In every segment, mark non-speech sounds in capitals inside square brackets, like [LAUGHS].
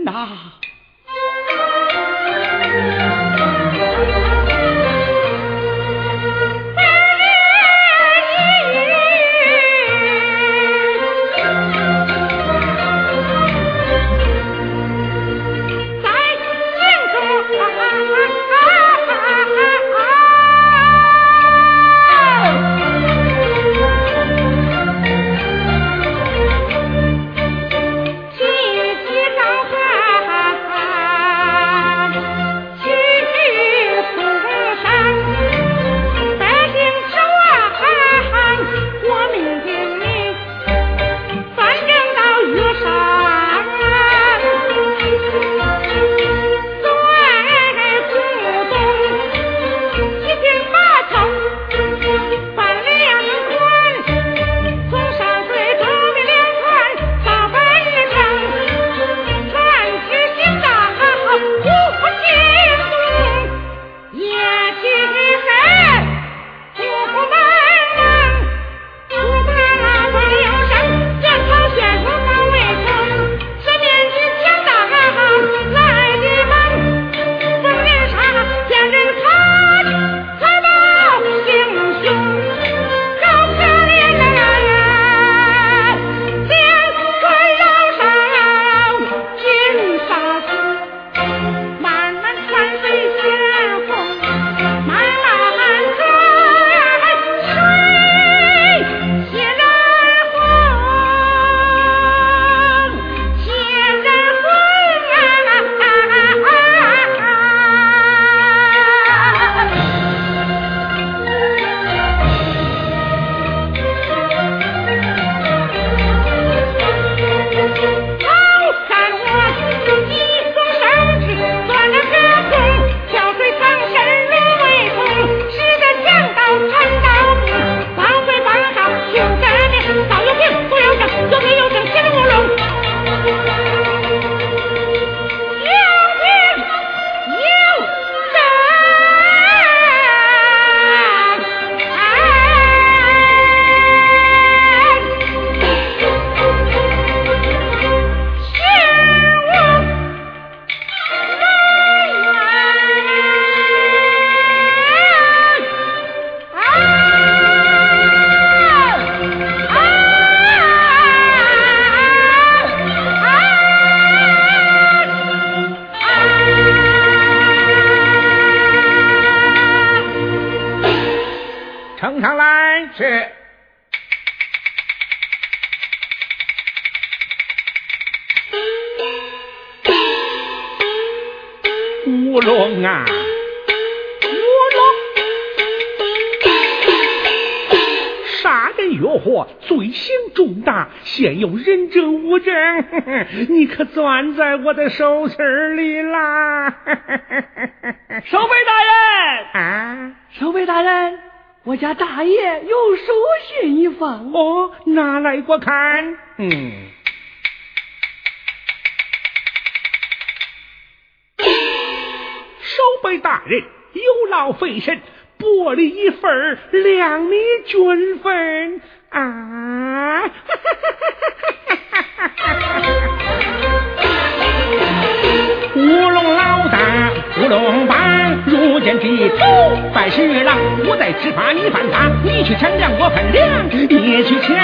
人呐！现有人证物证，你可攥在我的手心里啦！守备大人啊，守备大人，我家大爷有书信一封。哦，拿来我看。嗯，守备大人有劳费神，拨了一份两米军分。啊！乌龙老大，乌龙帮，如今的头办事郎，我在执法你犯法，你去抢粮我分量，你去抢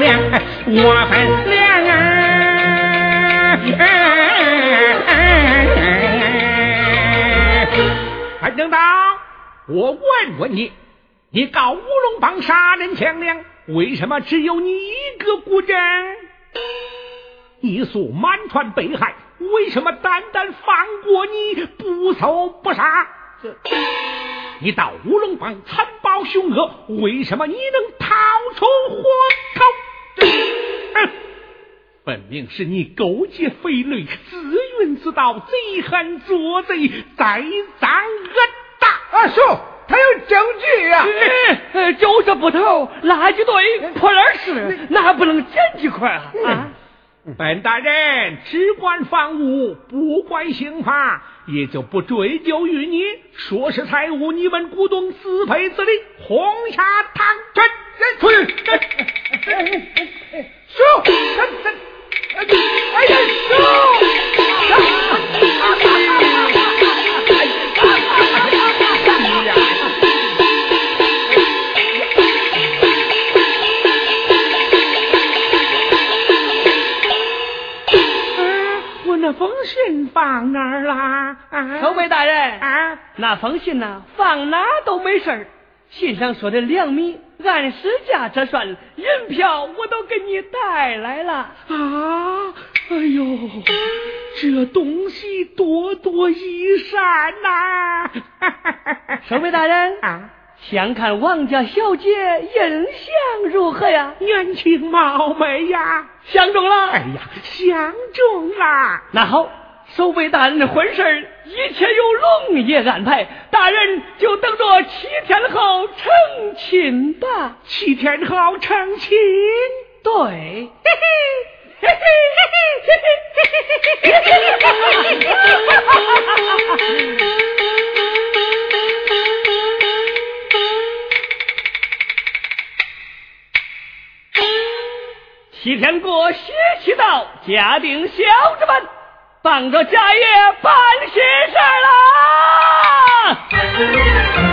粮我分粮啊！范正道，我问问你，你告乌龙帮杀人抢粮？为什么只有你一个孤证？一诉满船被害，为什么单单放过你，不搜不杀？你到乌龙帮残暴凶恶，为什么你能逃出活口？分明是你勾结匪类，自运自盗，贼喊捉贼，栽赃恶大。啊，叔。还有证据呀！就是不投垃圾堆破烂事，那还不能捡几块啊？本大人只管房屋，不管刑法，也就不追究于你。说是财物，你们股东自赔自理，红下堂去。出去！叔，哎呀，叔。放哪儿啦？守备大人啊，那封信呢，放哪都没事儿。信上说的粮米按时价折算，银票我都给你带来了。啊，哎呦，这东西多多益善呐！守备大人啊，想看王家小姐印象如何呀？年轻貌美呀，相中了。哎呀，相中了。那好。苏备大人的婚事一切由龙爷安排，大人就等着七天后成亲吧。七天后成亲，对。七天过，歇息到，家定小子们。等着家业办喜事了！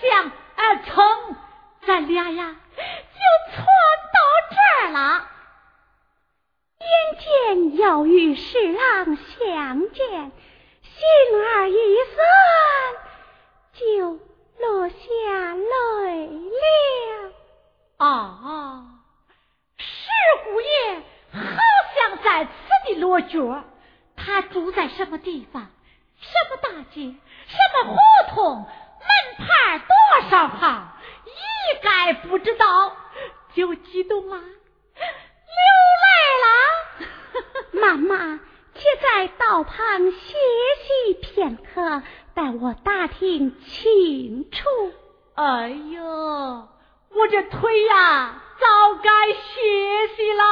好像啊，从咱俩呀就错到这儿了。眼见要与侍郎相见，心儿一酸，就落下泪了。啊，石姑爷好像在此地落脚，他住在什么地方？什么大街？什么胡同？门牌多少号？一概不知道，就激动了，流泪了。妈妈，且在道旁歇息片刻，待我打听清楚。哎呦，我这腿呀，早该歇息了。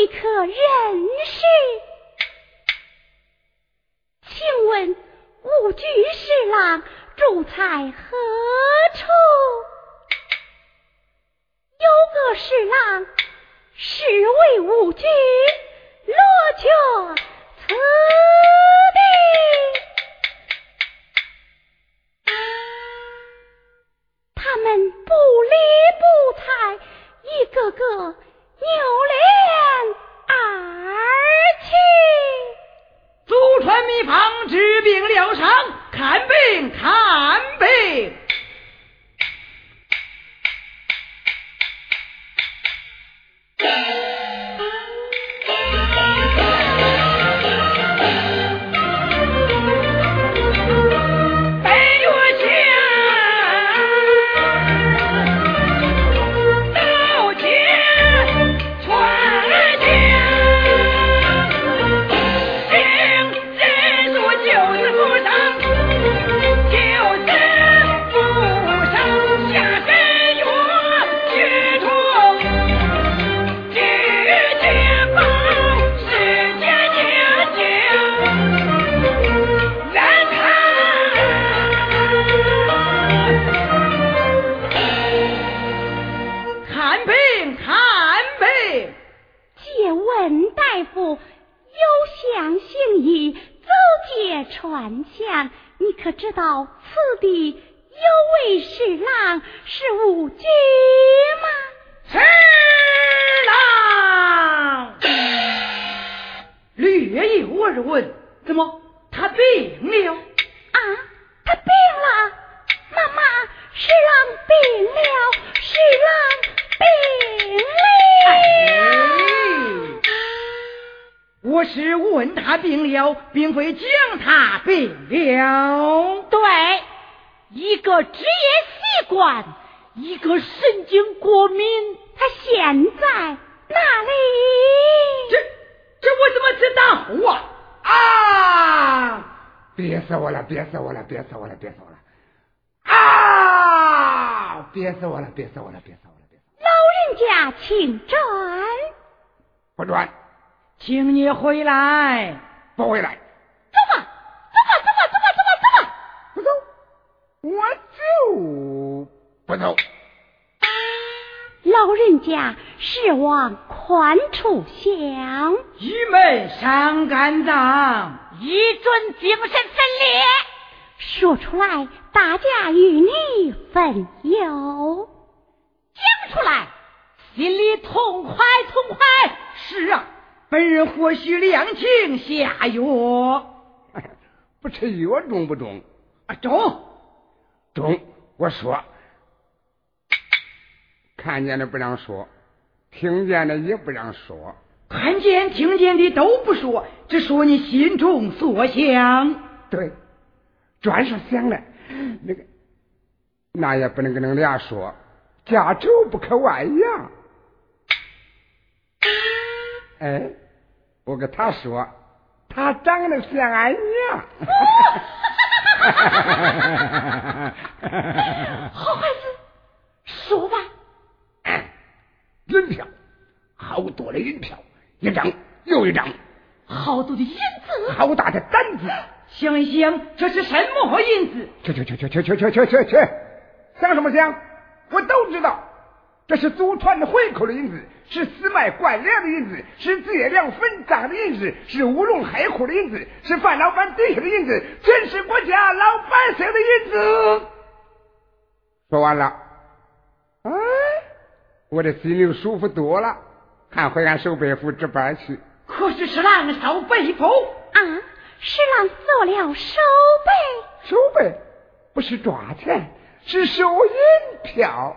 你可认识？请问武举侍郎住在何处？有个侍郎是为武举落脚此地。他们不理不睬，一个个扭脸而去。祖传秘方，治病疗伤，看病看病。夫，有相行医，走街串巷，你可知道此地有位侍郎是武举吗？是郎。略有耳闻，怎么他病了？啊，他病了！妈妈，侍郎病了，侍郎病了。哎，我是问他病了，并非讲他病了。对，一个职业习惯，一个神经过敏。他现在哪里？这这我怎么知道啊？啊！憋死我了！憋死我了！憋死我了！憋死我了！啊！憋死我了！憋死我了！憋死我了！憋死我了！老人家，请转。不转，请你回来。不回来，走吧，走吧，走吧，走吧，走吧，走吧。不走，我就不走。老人家是往宽处想，一门伤肝脏，一准精神分裂。说出来，大家与你分忧。讲出来，心里痛快痛快。是啊，本人或许两情下药。不吃药中不中？啊，中。中，我说，看见的不让说，听见的也不让说。看见、听见的都不说，只说你心中所想。对，专是想的，那个，那也不能跟恁俩说，家丑不可外扬。哎，我跟他说，他长得像俺娘。[LAUGHS] 好孩子，说吧。银票，好多的银票，一张又一张。好多的银子，好大的胆子。想一想，这是什么银子？去去去去去去去去去去！想什么想？我都知道，这是祖传的回扣的银子，是私卖官粮的银子，是借粮分赃的银子，是乌龙黑户的银子，是范老板底下的银子，全是国家老百姓的银子。说完了，哎，我的心里舒服多了，看回俺守备府值班去。可是是郎守备府啊。是郎做了守备，守备不是抓钱，是收银票。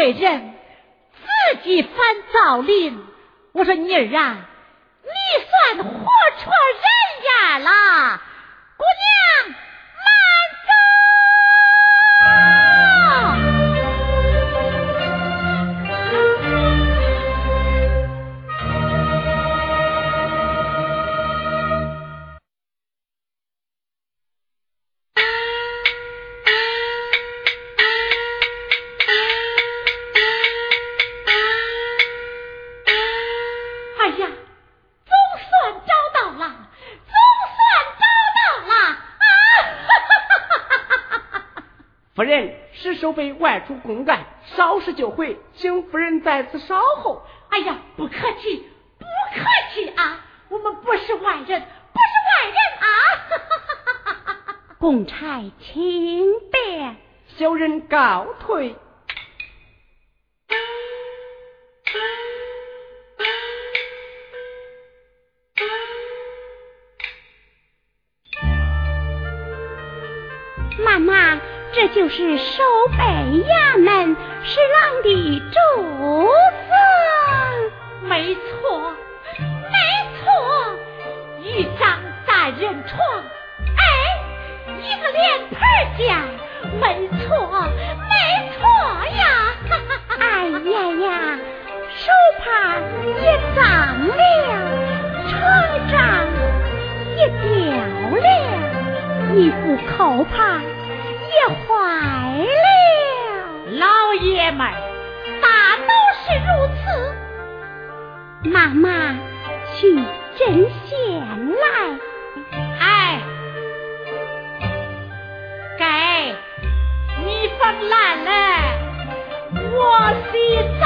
为人自己翻枣林我说女儿啊你算活出人样了姑娘慢走。外出公干，稍时就回，请夫人在此稍候。哎呀，不客气，不客气啊！我们不是外人，不是外人啊！[LAUGHS] 公差请便，小人告退。这就是守北衙门侍郎的主子，没错，没错，一张单人床，哎，一个脸盆间，没错，没错呀，哎呀呀，手帕也脏了，床帐也掉了，一副口帕。妈妈，去针线来。哎，给，你缝烂了，我洗脏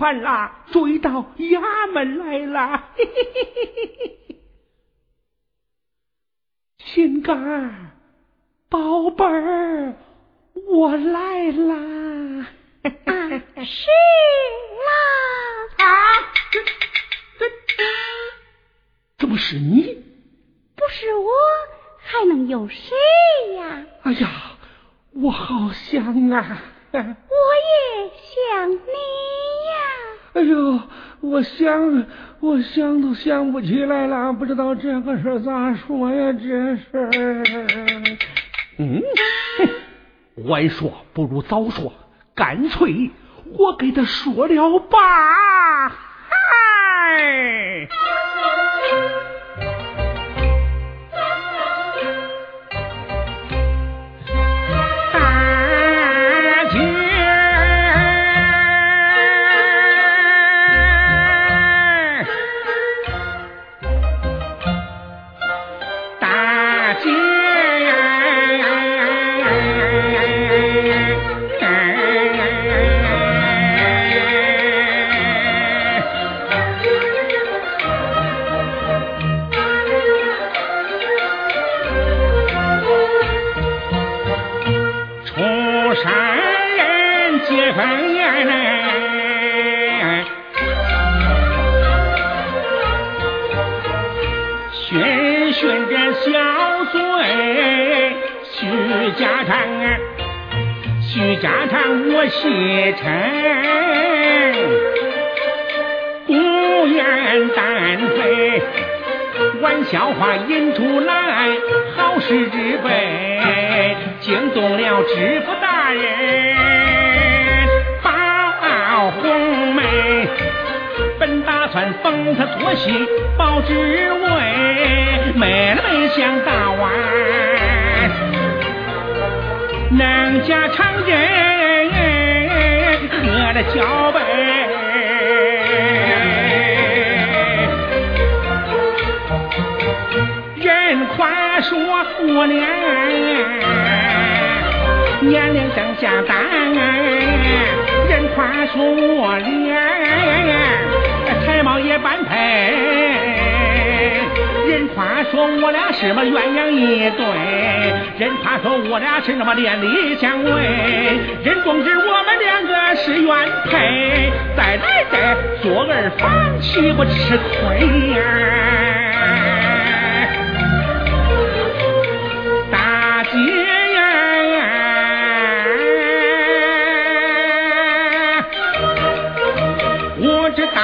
的不耐烦啦，追到衙门来啦。[LAUGHS] ”心肝儿，宝贝儿，我来啦！是啦。啊，这这 [LAUGHS] 怎么是你？不是我，还能有谁呀？哎呀，我好想啊！[LAUGHS] 我也想你呀！哎呦，我想，我想都想不起来了，不知道这个事咋说呀？这事，嗯，[LAUGHS] 晚说不如早说，干脆我给他说了吧。嗨。来，好事之辈惊动了知府大人，报红梅，本打算封他做戏保职位，没了没想到啊，能家常人。喝了脚杯，说我俩年龄正相当，人夸说我俩才貌也般配。人夸说我俩是么鸳鸯一对，人夸说我俩是那么连理相偎，人总知我们两个是原配，再来再做儿房岂不吃亏呀？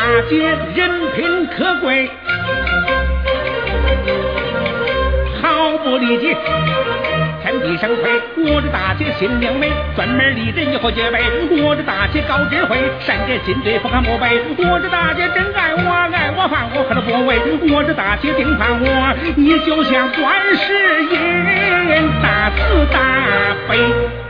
大姐人品可贵。毫不理解，天地生辉。我这大姐心灵美，专门立人以后结拜。我这大姐高智慧，善解心对不看不背。我这大姐真爱我，爱我犯我何乐不为？我这大姐定盼我，你就像观世音，大慈大悲。